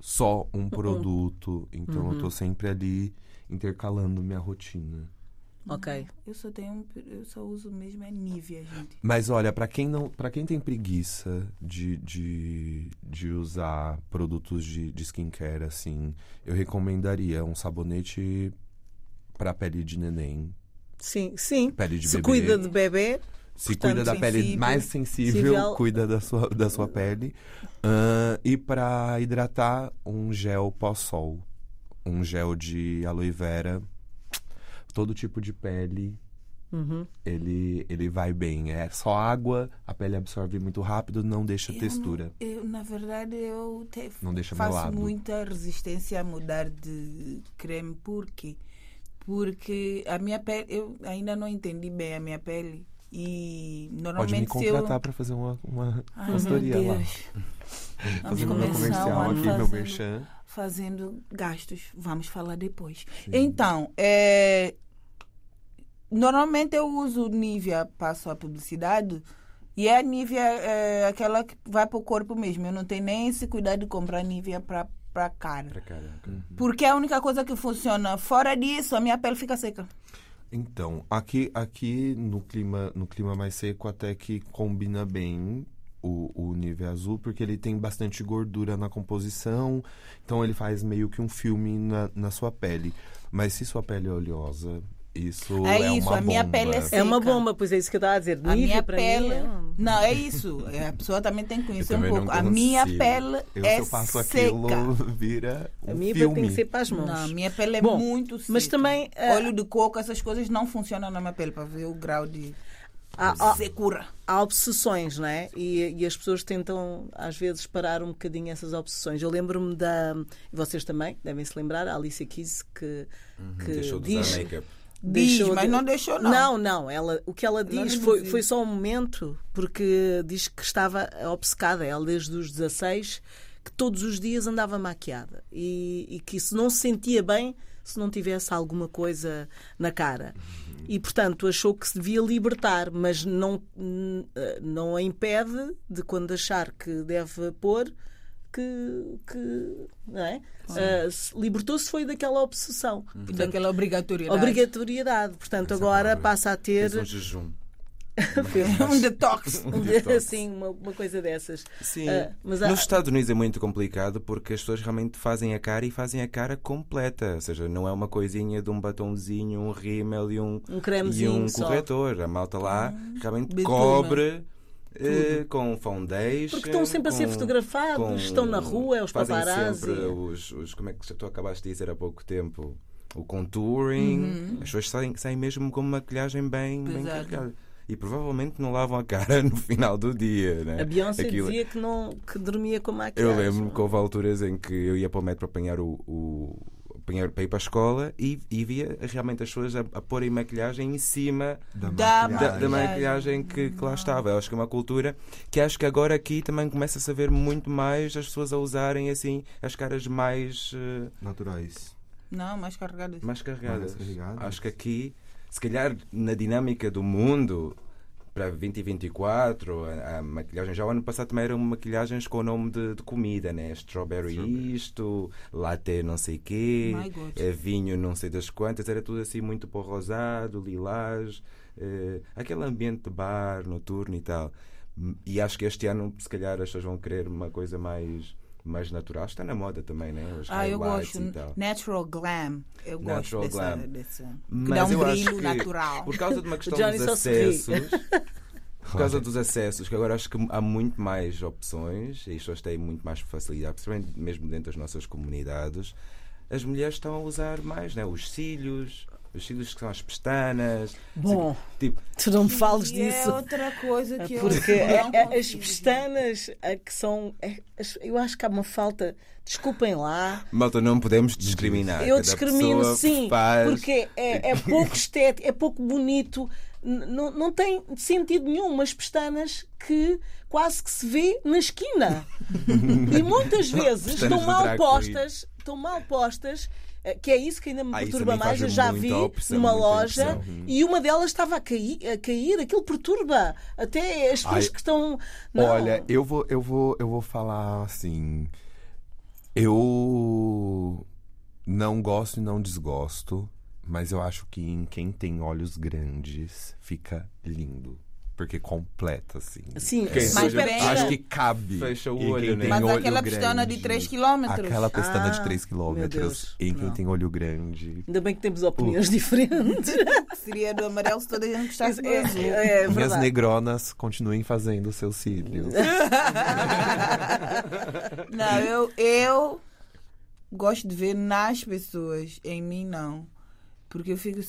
só um produto. Então eu tô sempre ali intercalando minha rotina. Ok. Eu só tenho, eu só uso mesmo é Nivea, gente. Mas olha, pra quem não, para quem tem preguiça de, de, de usar produtos de, de skincare assim, eu recomendaria um sabonete pra pele de neném, Sim, sim. pele de Se bebê. cuida de bebê, Se portanto, cuida da pele sensível. mais sensível, Sensível. cuida da sua, da sua pele. Ah, e pra hidratar, um gel pós-sol. Um gel de aloe vera. Todo tipo de pele, Uhum. ele, ele vai bem. É só água, a pele absorve muito rápido, não deixa Eu textura. não- eu, na verdade, eu te- Não deixa faço melado. muita resistência a mudar de creme. Por quê? Porque a minha pele, eu ainda não entendi bem a minha pele. E Pode me normalmente contratar eu. pra fazer uma, uma Ai, meu consultoria lá. Fazendo meu comercial aqui, meu fazendo- merchan. fazendo gastos. Vamos falar depois. Então, é, normalmente eu uso Nivea, passo a publicidade, e a Nivea é aquela que vai para o corpo mesmo. Eu não tenho nem esse cuidado de comprar Nivea para para cara. Para cara. Porque é a única coisa que funciona. Fora disso, a minha pele fica seca. Então, aqui, aqui no clima, no clima mais seco até que combina bem o, o nível azul, porque ele tem bastante gordura na composição, então ele faz meio que um filme na, na sua pele. Mas se sua pele é oleosa, isso É é, isso, uma a minha bomba. pele é É uma Seca. bomba, pois é isso que eu estava a dizer. A minha pele. mim é um- Não, é isso. É, A pessoa também tem que conhecer um pouco. A minha pele Eu, é se eu passo seca. aquilo, vira um A minha filme. tem que ser para as mãos. Não, minha pele é Bom, muito seca. mas também, eh, Óleo de coco, essas coisas não funcionam na minha pele para ver o grau de Há, há- secura. há obsessões, não é? E, e as pessoas tentam, às vezes, parar um bocadinho essas obsessões. Eu lembro-me da. E vocês também devem se lembrar, a Alicia Keys, que, que Deixou de diz. Diz, deixou mas de- não deixou, não. Não, não. Ela, o que ela diz foi, foi só um momento, porque diz que estava obcecada, ela desde os 16, que todos os dias andava maquiada e, e que isso não se sentia bem se não tivesse alguma coisa na cara. E, portanto, achou que se devia libertar, mas não, eh, não a impede de, quando achar que deve pôr, que. que não é? Se- Libertou-se foi daquela obsessão. E Portanto, daquela obrigatoriedade. obrigatoriedade. Portanto, agora passa a ter. Fez um jejum. um detox. assim, uma, uma coisa dessas. Sim. Ah, mas há- Nos Estados Unidos é muito complicado porque as pessoas realmente fazem a cara e fazem a cara completa. Ou seja, não é uma coisinha de um batonzinho, um rímel e um, Um e cremezinho um só. corretor. A malta lá realmente Betuna. cobre eh, com foundation. Porque estão sempre a ser fotografados, com- estão na rua, é os fazem paparazzi. sempre os, os. Como é que tu acabaste de dizer há pouco tempo? O contouring. As pessoas saem, saem mesmo com uma maquilhagem bem, bem carregada. E provavelmente não lavam a cara no final do dia. Né? A Beyoncé Aquilo- dizia que, não, que dormia com maquiagem. eu lembro-me que houve alturas em que eu ia para o metro para apanhar o. o apanhar para ir para a escola e, e via realmente as pessoas a, a porem maquilhagem em cima Da Da da, maquiagem. da maquilhagem que, que lá estava. Eu acho que é uma cultura que acho que agora aqui também começa a saber muito mais as pessoas a usarem assim as caras mais, eh, Naturais. Não, mais carregadas. mais carregadas. Mais carregadas. Acho que aqui, se calhar na dinâmica do mundo. Para 2024, a, a maquilhagem. Já o ano passado também eram maquilhagens com o nome de, de comida, né? Strawberry, Strawberry. isto, latte não sei quê, eh, vinho não sei das quantas, era tudo assim muito o rosado, lilás, eh, aquele ambiente de bar, noturno e tal. E acho que este ano, se calhar, as pessoas vão querer uma coisa mais, mais natural. Está na moda também, né? Os Ah, eu gosto. Natural glam. Eu gosto Natural dessa, glam. dessa. Mas dá um eu acho brilho que natural. Por causa de uma questão dos acessos. Por causa dos acessos, que agora acho que há muito mais opções e as pessoas têm muito mais facilidade, principalmente mesmo dentro das nossas comunidades. As mulheres estão a usar mais, né? Os cílios, os cílios que são as pestanas. Bom, Tipo, tu não me fales é disso. outra coisa que Porque eu é- não é- as pestanas é que são. é- eu acho que há uma falta. Desculpem lá. malta, não podemos discriminar. Eu Cada discrimino sim, faz- porque é, é pouco estético, é pouco bonito, não, não tem sentido nenhum umas pestanas que quase que se vê na esquina. e muitas vezes estão mal postas, estão mal postas. Eh, Que é isso que ainda me Ah, perturba mais. Eu já vi opção, numa loja opção. e uma delas estava a cair, a cair. Aquilo perturba. Até as pessoas Ai, que estão. Não. Olha, eu vou, eu vou, eu vou falar assim. Eu não gosto e não desgosto, mas eu acho que em quem tem olhos grandes fica lindo. Porque completa, assim. Sim, Quem? Mas bem- Acho que cabe. Fecha o olho, né? Mas olho aquela pestana de grande. 3 quilômetros. Aquela pestana Ah, de 3 meu quilômetros. Em quem não. tem olho grande. Ainda bem que temos opiniões diferentes. Seria do amarelo se toda a gente gostasse do É, azul. é Minhas verdade. negronas continuem fazendo seus cílios. Não, eu, eu gosto de ver nas pessoas, em mim não. Porque eu fico.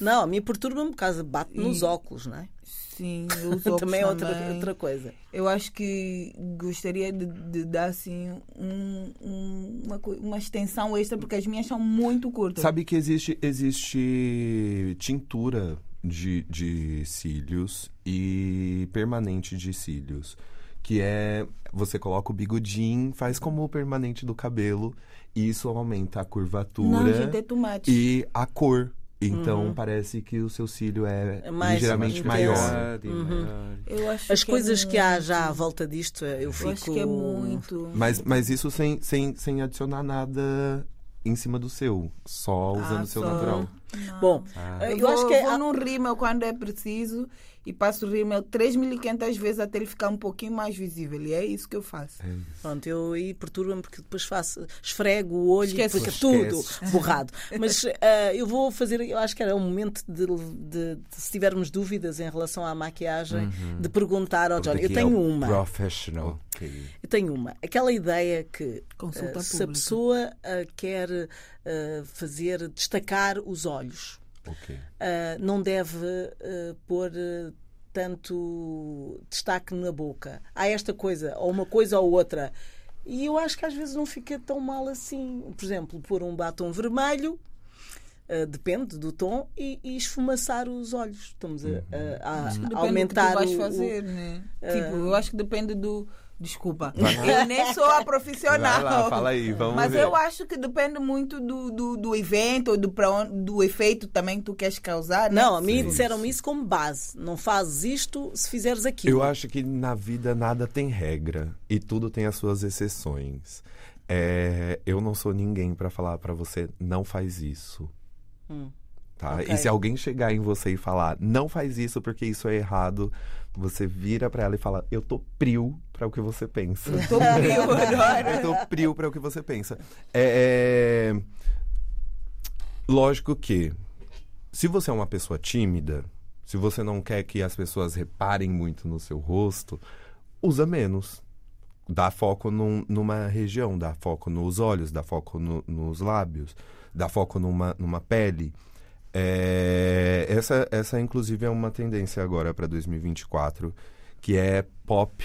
Não, a mim perturba-me por causa bate nos E- óculos, não é? Sim, eu uso óculos também é outra, também. outra coisa. Eu acho que gostaria de, de dar assim um- um- uma, uma extensão extra, porque as minhas são muito curtas. Sabe que existe, existe tintura de, de cílios e permanente de cílios. Que é. Você coloca o bigodinho, faz como o permanente do cabelo, isso aumenta a curvatura Não, é e a cor. Então parece que o seu cílio é, É mais ligeiramente maior. Acho As que coisas é que há já à volta disto, eu Eu fico. acho que é muito. Mas, mas isso sem, sem, sem adicionar nada em cima do seu, só usando Ah, o seu só- natural. Não. Bom, Ah. eu, Eu, acho que é- vou num rímel quando é preciso e passo o rímel 3.500 vezes até ele ficar um pouquinho mais visível. E é isso que eu faço. Pronto, eu aí perturba-me porque depois faço, esfrego o olho Esquece. e fica tudo Esquece. borrado. Mas ah, eu vou fazer, eu acho que era o momento de, de- de- se tivermos dúvidas em relação à maquiagem, de perguntar ao Johnny. Eu é tenho uma. Professional. Eu tenho uma. Aquela ideia que Consulta ah, se a pessoa ah, quer fazer destacar os olhos, Ok. ah, não deve ah, pôr ah, tanto destaque na boca. Há esta coisa, ou uma coisa ou outra. E eu acho que às vezes não fica tão mal assim. Por exemplo, pôr um batom vermelho. depende do tom e, e esfumaçar os olhos. Estamos a, a- a depende aumentar do que tu vais o- o- fazer, né? Tipo, eu acho que depende do. Desculpa. Eu nem sou a profissional. Vai lá, fala aí, vamos Mas ver. eu acho que depende muito do, do, do evento, ou do, do efeito também que tu queres causar. né? Não, a mim Sim. disseram-me isso como base. Não fazes isto se fizeres aquilo. Eu acho que na vida nada tem regra e tudo tem as suas exceções. É, eu não sou ninguém pra falar pra você não faz isso. Hum. Tá? Ok. E se alguém chegar em você e falar não faz isso porque isso é errado, você vira pra ela e fala eu tô prio pra o que você pensa. Tô frio agora. eu tô prio pra o que você pensa. É, é, Lógico que se você é uma pessoa tímida, se você não quer que as pessoas reparem muito no seu rosto, usa menos. Dá foco num- numa região, dá foco nos olhos, dá foco no- nos lábios, dá foco numa, numa pele. É, essa, essa, inclusive, é uma tendência agora para 2024, que é pop,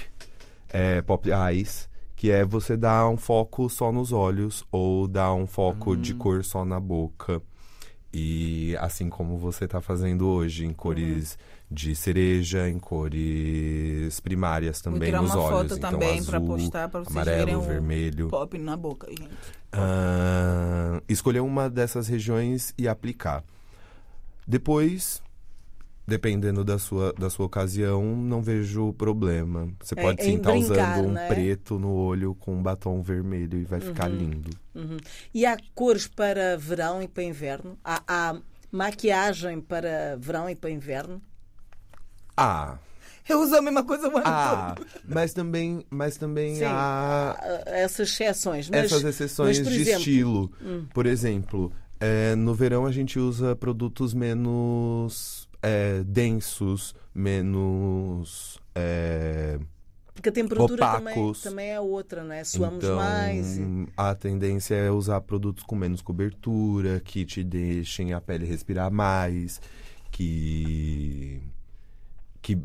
é, pop eyes, que é você dar um foco só nos olhos ou dar um foco de cor só na boca. E assim como você está fazendo hoje, em cores de cereja, em cores primárias Vou também tirar nos uma olhos. foto então, também pra postar pra vocês verem amarelo, o vermelho. Pop na boca, gente. Ah, escolher uma dessas regiões e aplicar. Depois, dependendo da sua, da sua ocasião, não vejo problema. Você É- pode é sim em estar usando um né? preto no olho com um batom vermelho e vai ficar lindo. Uhum. E há cores para verão e para inverno? Há, há maquiagem para verão e para inverno? Ah, Eu uso a mesma coisa o ano Ah, todo. mas também, mas também Sim, há essas exceções. Mas, essas exceções mas, de exemplo, estilo. Hum. Por exemplo, é, no verão a gente usa produtos menos é, densos, menos. é, Porque a temperatura também, opacos. também é outra, não é? Suamos então, mais. e- a tendência é usar produtos com menos cobertura, que te deixem a pele respirar mais, que. que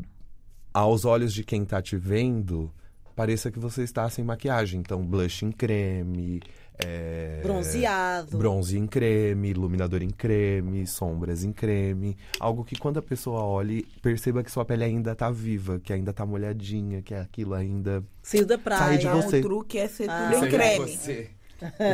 aos olhos de quem tá te vendo, pareça que você está sem maquiagem. Então, blush em creme. É, Bronzeado. Bronze em creme, iluminador em creme, sombras em creme. Algo que quando a pessoa olhe, perceba que sua pele ainda tá viva, que ainda tá molhadinha, que aquilo ainda Saiu da praia. Sai de você. o truque é ser Ah. tudo em creme. você.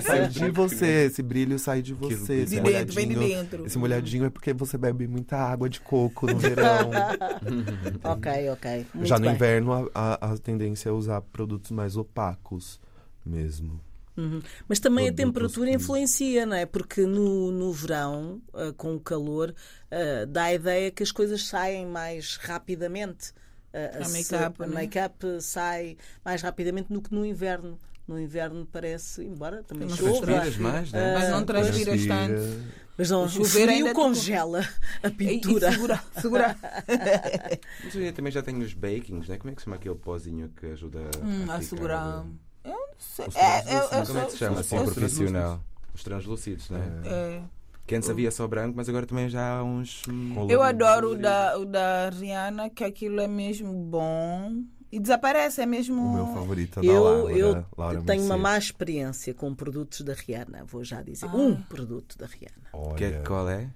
Sai de você, esse brilho sai de você. Esse De dentro, vem de molhadinho, dentro. esse molhadinho é porque você bebe muita água de coco no verão. Ok, ok. Muito Já no bem. inverno, a, a- a tendência é usar produtos mais opacos mesmo. Uhum. Mas também a temperatura influencia, não é? Porque no, no verão, ah, com o calor, ah, dá a ideia que as coisas saem mais rapidamente. Ah, A make-up, né? make-up sai mais rapidamente do que no inverno. No inverno parece, embora também Não chova, Transpiras mais, né? Mas não transpiras tanto. Mas não, O frio ainda congela a E, e pintura. segura, segura. Mas eu também já tenho os bakings, né? Como é que se chama aquele pozinho que ajuda Hum, a, a ficar- segurar. Eu não sei. Os É, eu, eu como é que se chama assim eu- profissional? Os translúcidos, né? é. Que antes havia só branco, mas agora também já há uns. Eu adoro o da, o da Rihanna, que aquilo é mesmo bom. E desaparece, é mesmo. O meu favorito da Eu, Laura, eu Laura tenho uma Mercier. má experiência com produtos da Rihanna, vou já dizer. Ah. Um produto da Rihanna, Olha, Que é, qual é?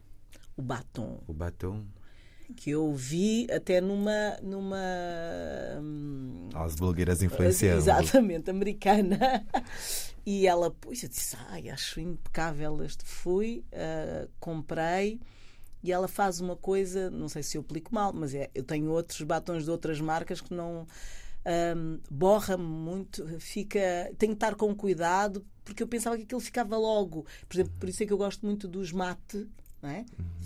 o batom. O batom. Que eu vi até numa numa hum, as blogueiras influenciando. exatamente americana. E ela pôs eu disse ai acho impecável este fui ah, comprei. E ela faz uma coisa não sei se eu aplico mal mas é eu tenho outros batons de outras marcas que não hum, borra-me muito fica tenho que estar com cuidado porque eu pensava que aquilo ficava logo. Por exemplo por isso é que eu gosto muito dos mate é?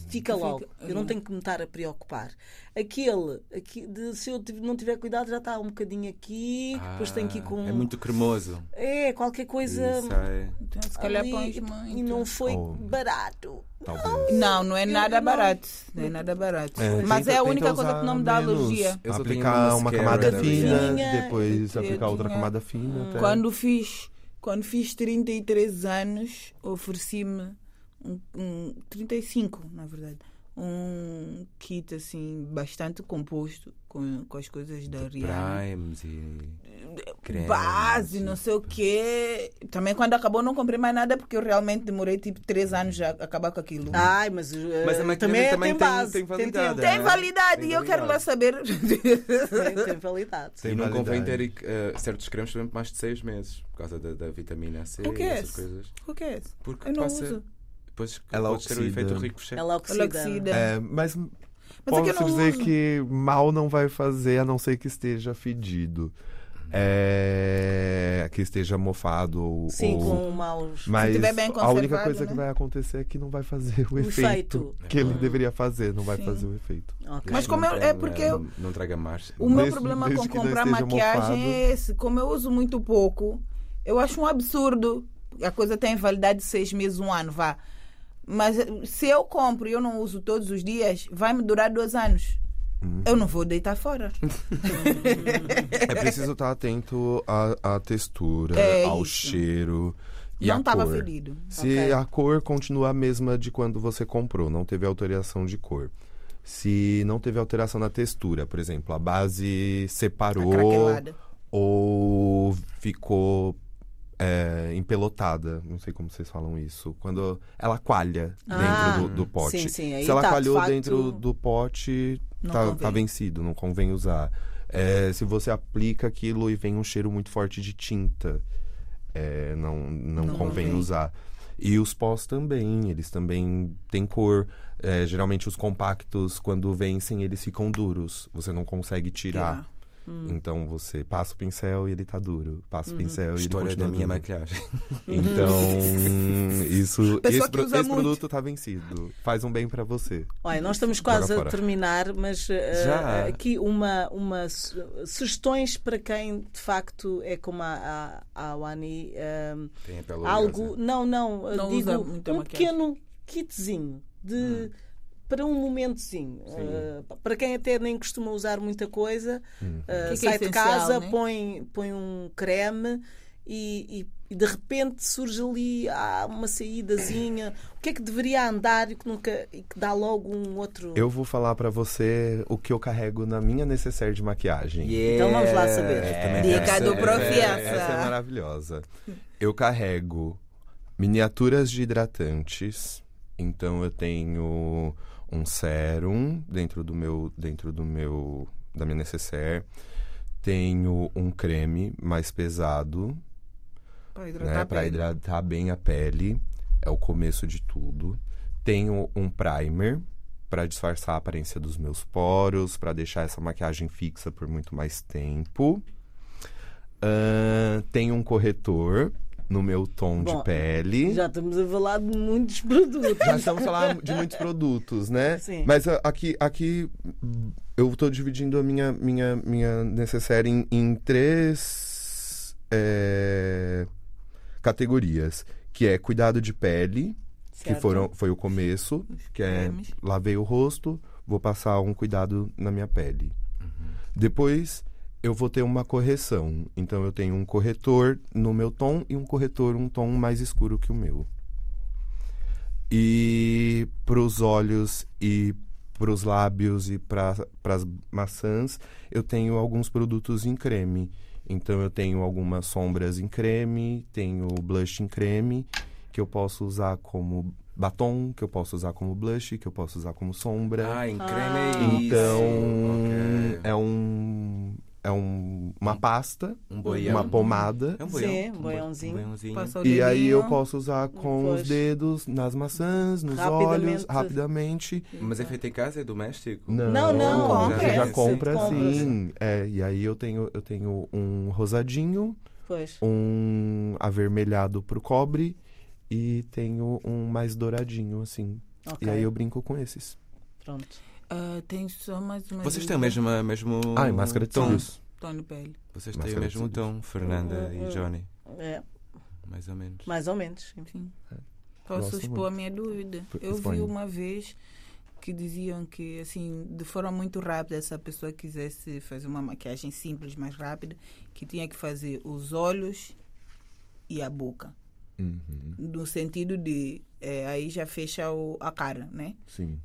Fica logo. Eu não tenho que me estar a preocupar. Aquele, aqui, de- se eu não tiver cuidado, já está um bocadinho aqui, depois tem que ir com. É muito cremoso. É, qualquer coisa. É. Então, se calhar pões muito. e não foi Oh. barato. Talvez. Não, não é nada barato. Não é nada barato. É, Mas é a tenta única coisa que não me dá menos. alergia. Eu tenho aplicar uma camada da fina, depois Eu aplicar outra tinha- camada fina. até- Quando fiz, quando fiz 33 anos, ofereci-me um, um 35, na verdade. Um kit assim bastante composto com, com as coisas da Rihanna. Primes e. cremes, Base, não sei o quê. Também quando acabou não comprei mais nada porque eu realmente demorei tipo 3 anos já a acabar com aquilo. Ai, mas, eh, Mas a também, também tem tem- base. tem validade, Tem né? validade Tem e eu quero lá validade. saber. Tem, tem validade. Tem e não convém validade. ter eh, certos cremes por mais de 6 meses por causa da, da vitamina C O que e é essas esse? coisas. o que é isso? Porque Eu não passa, uso. Depois Ela pode ter o oxida. efeito rico Ela oxida. Ela oxida. É, mas Mas é posso que eu não dizer uso. que mal não vai fazer, a não ser que esteja fedido. É, que esteja mofado ou. Sim, ou- com maus. Mas tiver bem a única coisa né? que vai acontecer é que não vai fazer o, O efeito, efeito. que ele deveria fazer, não vai Sim. fazer o efeito. Ok. Mas como eu- é porque eu- Não, não traga mais. O meu Desde- problema desde com que comprar maquiagem mofado. é esse. Como eu uso muito pouco, eu acho um absurdo. A coisa tem validade de seis meses, um ano, vá. Mas eh, se eu compro e eu não uso todos os dias, vai me durar dois anos. Uhum. Eu não vou deitar fora. É preciso estar atento à, à textura, É ao isso. cheiro e não à estava cor. ferido. Se Ok. a cor continua a mesma de quando você comprou, não teve alteração de cor. Se não teve alteração na textura, por exemplo, a base separou ou ficou é, empelotada, não sei como vocês falam isso, quando ela coalha Ah, dentro do, do pote. sim, sim, aí Se ela tá, coalhou facto- dentro do pote, tá, tá vencido, não convém usar. É, se você aplica aquilo e vem um cheiro muito forte de tinta, é, não, não, Não convém usar. E os pós também, eles também têm cor. É, geralmente os compactos, quando vencem, eles ficam duros. Você não consegue tirar. Então você passa o pincel e ele tá duro. Passa o pincel e ele História continua da minha duro. maquilhagem. Então, isso, esse, esse muito. produto tá vencido. Faz um bem pra você. Olha, nós estamos quase a terminar, mas eh, Já? aqui uma, uma su- sugestões para quem de facto é como a, a, a Wani, eh, Tem a pele algo, não, não, Não digo um maquiagem. pequeno kitzinho de para um momentozinho. Eh, para quem até nem costuma usar muita coisa, eh, Que que é sai de casa, né? põe, põe um creme e, e- de repente surge ali ah, uma saídazinha. O que é que deveria andar e que, nunca, e que dá logo um outro. Eu vou falar pra você o que eu carrego na minha necessaire de maquiagem. Então vamos lá saber. Também Dica do saber. profiaça. Essa é maravilhosa. Eu carrego miniaturas de hidratantes. Então eu tenho um sérum dentro do meu dentro do meu da minha necessaire. Tenho um creme mais pesado, Para né, hidratar a para pele. hidratar bem a pele. É o começo de tudo. Tenho um primer para disfarçar a aparência dos meus poros, para deixar essa maquiagem fixa por muito mais tempo. Ahn, tenho um corretor no meu tom Bom, de pele. Já estamos a falar de muitos produtos. Já estamos falando de muitos produtos, né? Sim. Mas ah, aqui, aqui eu estou dividindo a minha, minha, minha necessaire em, em três é, categorias. Que é cuidado de pele, que Certo. foram, foi o começo, que é lavei o rosto, vou passar um cuidado na minha pele. Depois eu vou ter uma correção. Então eu tenho um corretor no meu tom e um corretor um tom mais escuro que o meu. E para os olhos e para os lábios e para as maçãs, eu tenho alguns produtos em creme. Então eu tenho algumas sombras em creme, tenho blush em creme, que eu posso usar como batom, que eu posso usar como blush, que eu posso usar como sombra. Ah, em creme é isso. Então, Ok. é um é um, uma pasta, Um boião. uma pomada. É um Sim, boião. um boiãozinho. Um boiãozinho. Passa o E aí eu posso usar com os dedos nas maçãs, nos Rapidamente. olhos, rapidamente. Mas é feito em casa? É doméstico? Não, não, compra, Você já sim, compra compra. sim. É, e aí eu tenho, eu tenho um rosadinho, Pois. um avermelhado pro cobre e tenho um mais douradinho, assim. Ok. E aí eu brinco com esses. Pronto. Ah, tem só mais uma Vocês têm o mesmo, mesmo Ah, e máscara de tom? Tom de pele. Vocês têm o mesmo tom, Fernanda e Johnny. É, Mais ou menos. mais ou menos. sim. Sim. Posso Gosto expor a minha dúvida? Eu vi uma vez que diziam que, assim, de forma muito rápida, se a pessoa quisesse fazer uma maquiagem simples, mais rápida, que tinha que fazer os olhos e a boca. Uhum, No sentido de, eh, aí já fecha o, a cara, né? sim.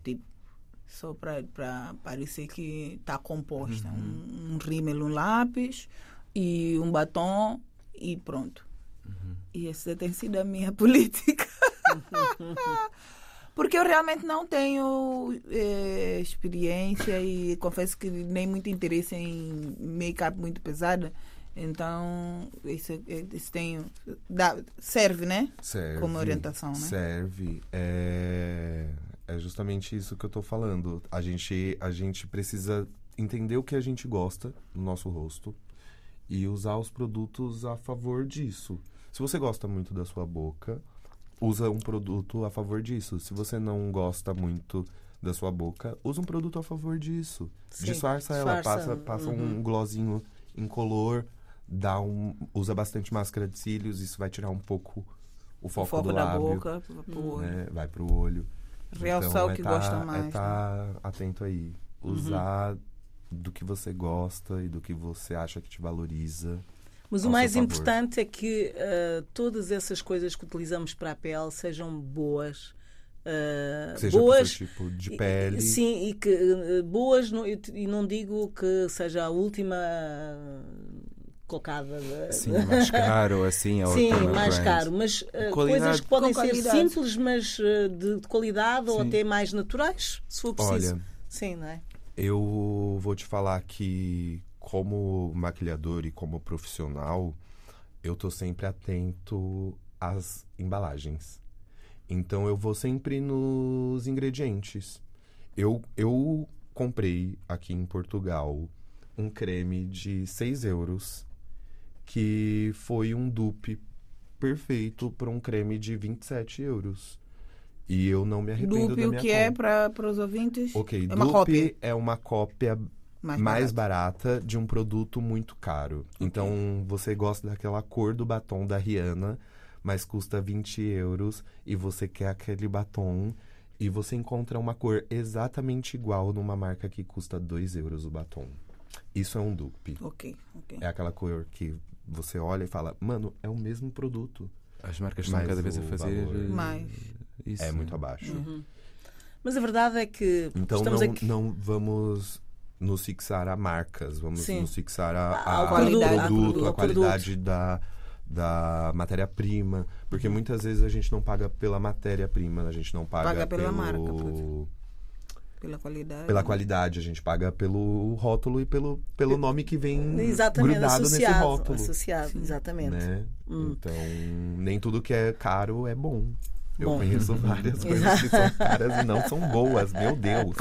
Só para parecer que está composta. Um, um rímel, um lápis e um batom e pronto. E essa tem sido a minha política. Porque eu realmente não tenho eh, experiência e confesso que nem muito interesse em make-up muito pesada. Então, isso, isso tem, dá, serve, né? Serve. Como orientação, né? Serve. É, é justamente isso que eu tô falando. A gente, a gente precisa entender o que a gente gosta no nosso rosto e usar os produtos a favor disso. Se você gosta muito da sua boca, usa um produto a favor disso. Se você não gosta muito da sua boca, usa um produto a favor disso. Sim, Disfarça ela, disfarça, passa, passa uhum. um glossinho incolor, dá um, usa bastante máscara de cílios, isso vai tirar um pouco o foco, o foco do da lábio, boca pro olho. né? Vai pro olho. Realçar o é que tá- gosta mais, né? É tá atento aí. Usar do que você gosta e do que você acha que te valoriza. Mas o mais importante é que eh, todas essas coisas que utilizamos para a pele sejam boas. Que seja boas tipo de pele. Sim, e que eh, boas, e e não digo que seja a última colocada. de- Sim, mais caro, assim, a Sim, última mais brand. caro, mas eh, Qualidade. coisas que podem ser simples, mas eh, de, de qualidade ou Sim. até mais naturais, se for preciso. Olha, Sim, não é? eu vou te falar que como maquilhador e como profissional, eu tô sempre atento às embalagens. Então eu vou sempre nos ingredientes. Eu, eu comprei aqui em Portugal um creme de 6 euros que foi um dupe perfeito para um creme de 27 euros. E eu não me arrependo Dupe, da o minha que é compra. para os ouvintes? Ok, é uma dupe cópia. é uma cópia Mais, mais barato. barata de um produto muito caro. Então você gosta daquela cor do batom da Rihanna, mas custa 20 euros e você quer aquele batom e você encontra uma cor exatamente igual numa marca que custa 2 euros o batom. Isso é um dupe. Ok, ok. É aquela cor que você olha e fala, mano, é o mesmo produto. As marcas estão cada vez a fazer eh, Mais. isso. É muito abaixo. Mas a verdade é que Então não, aqui. não vamos nos fixar a marcas, vamos Sim. nos fixar a, Ao a- qualidade. produto, Ao a qualidade da, da matéria-prima. Porque Uhum. muitas vezes a gente não paga pela matéria-prima, a gente não paga, Paga pela pelo, marca, pode. Pela qualidade. pela qualidade, a gente paga pelo rótulo e pelo, pelo nome que vem Exatamente, grudado nesse associado. rótulo. associado exatamente. né? Hum. Então, nem tudo que é caro é bom. Eu Bom. conheço várias coisas que são caras e não são boas, meu Deus.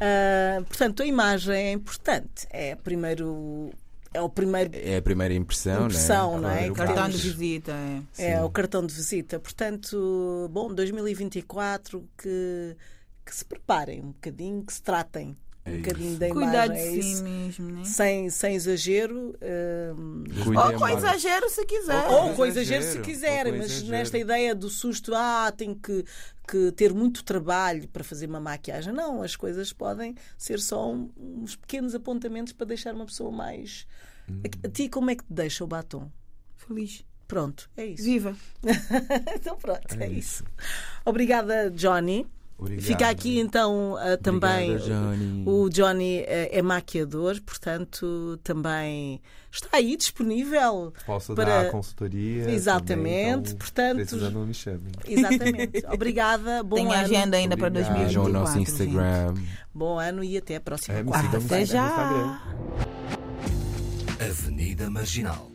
Ah, portanto, a imagem é importante. É primeiro. É o primeiro. É a primeira impressão, Impressão, né? não é? Cartão de visita, é. É o cartão de visita. Portanto, bom, 2024 que, que se preparem um bocadinho, que se tratem um É bocadinho isso. da Cuidar imagem. de é si isso. mesmo, né? Sem, sem exagero. hum, Ou com exagero se quiser. Ou ou com exagero se quiserem, mas exagero. nesta ideia do susto, ah, tenho que, que ter muito trabalho para fazer uma maquiagem. Não, as coisas podem ser só um- uns pequenos apontamentos para deixar uma pessoa mais. A, a ti, como é que te deixa o batom? Feliz. Pronto, é isso. Viva. então, pronto, é, isso. Obrigada, Johnny. Obrigado. Fica aqui então ah, também. Obrigada, Johnny. O Johnny eh, é maquiador, portanto, também está aí disponível. Posso para- dar consultoria. Exatamente, também, então, portanto- Precisando, me chamem. Exatamente. Obrigada. Bom Tem ano. agenda ainda para Obrigado. 2024. Vejam o nosso gente. Instagram. Bom ano e até a próxima É, quarta-feira. Até já. Avenida Marginal.